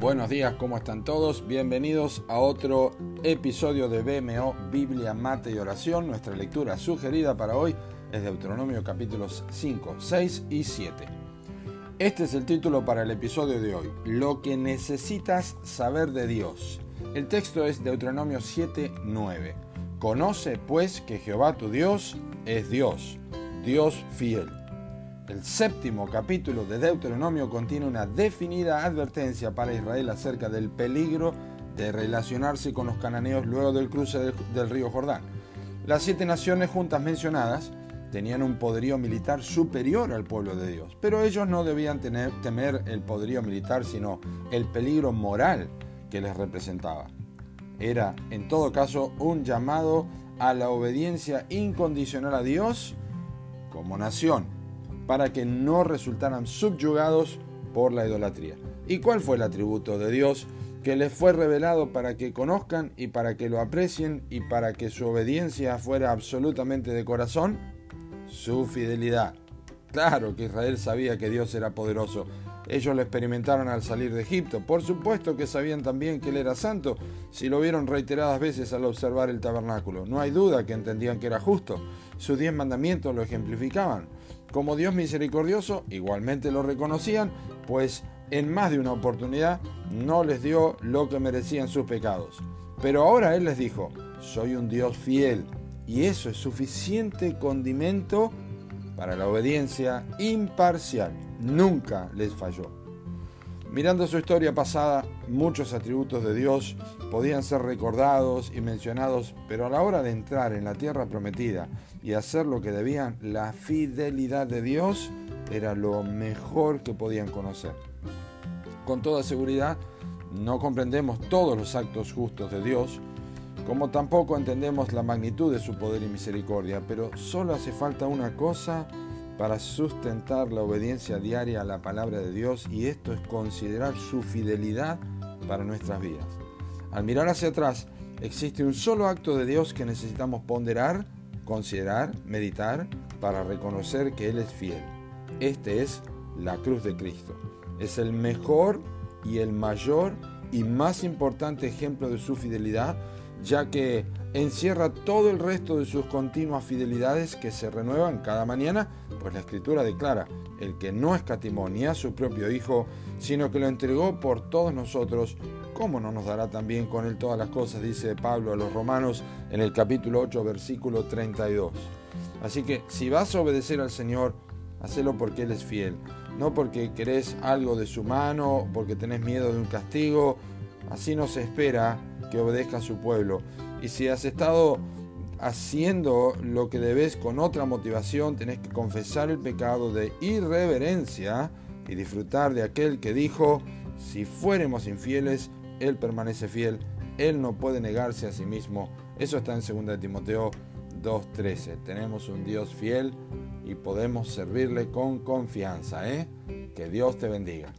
Buenos días, ¿cómo están todos? Bienvenidos a otro episodio de BMO Biblia, Mate y Oración. Nuestra lectura sugerida para hoy es Deuteronomio capítulos 5, 6 y 7. Este es el título para el episodio de hoy, Lo que necesitas saber de Dios. El texto es Deuteronomio 7, 9. Conoce pues que Jehová tu Dios es Dios, Dios fiel el séptimo capítulo de Deuteronomio contiene una definida advertencia para Israel acerca del peligro de relacionarse con los cananeos luego del cruce del, río Jordán. Las siete naciones juntas mencionadas tenían un poderío militar superior al pueblo de Dios, pero ellos no debían temer el poderío militar, sino el peligro moral que les representaba. Era, en todo caso, un llamado a la obediencia incondicional a Dios como nación para que no resultaran subyugados por la idolatría. ¿Y cuál fue el atributo de Dios que les fue revelado para que conozcan y para que lo aprecien y para que su obediencia fuera absolutamente de corazón? Su fidelidad. Claro que Israel sabía que Dios era poderoso. Ellos lo experimentaron al salir de Egipto. Por supuesto que sabían también que Él era santo, si lo vieron reiteradas veces al observar el tabernáculo. No hay duda que entendían que era justo. Sus diez mandamientos lo ejemplificaban. Como Dios misericordioso, igualmente lo reconocían, pues en más de una oportunidad no les dio lo que merecían sus pecados. Pero ahora Él les dijo, soy un Dios fiel, y eso es suficiente condimento para la obediencia imparcial. Nunca les falló. Mirando su historia pasada, muchos atributos de Dios podían ser recordados y mencionados, pero a la hora de entrar en la tierra prometida y hacer lo que debían, la fidelidad de Dios era lo mejor que podían conocer. Con toda seguridad, no comprendemos todos los actos justos de Dios, como tampoco entendemos la magnitud de su poder y misericordia, pero solo hace falta una cosa para sustentar la obediencia diaria a la palabra de Dios y esto es considerar su fidelidad para nuestras vidas. Al mirar hacia atrás, existe un solo acto de Dios que necesitamos ponderar, considerar, meditar para reconocer que Él es fiel. Este es la cruz de Cristo. Es el mejor y el mayor y más importante ejemplo de su fidelidad, ya que encierra todo el resto de sus continuas fidelidades que se renuevan cada mañana, pues la escritura declara, el que no escatimó ni a su propio Hijo, sino que lo entregó por todos nosotros, ¿cómo no nos dará también con él todas las cosas? Dice Pablo a los romanos en el capítulo 8, versículo 32. Así que si vas a obedecer al Señor, hacelo porque Él es fiel, no porque querés algo de su mano, porque tenés miedo de un castigo, así no se espera que obedezca a su pueblo y si has estado haciendo lo que debes con otra motivación, tenés que confesar el pecado de irreverencia y disfrutar de aquel que dijo, si fuéramos infieles, Él permanece fiel, Él no puede negarse a sí mismo. Eso está en 2 Timoteo 2.13. Tenemos un Dios fiel y podemos servirle con confianza. ¿eh? Que Dios te bendiga.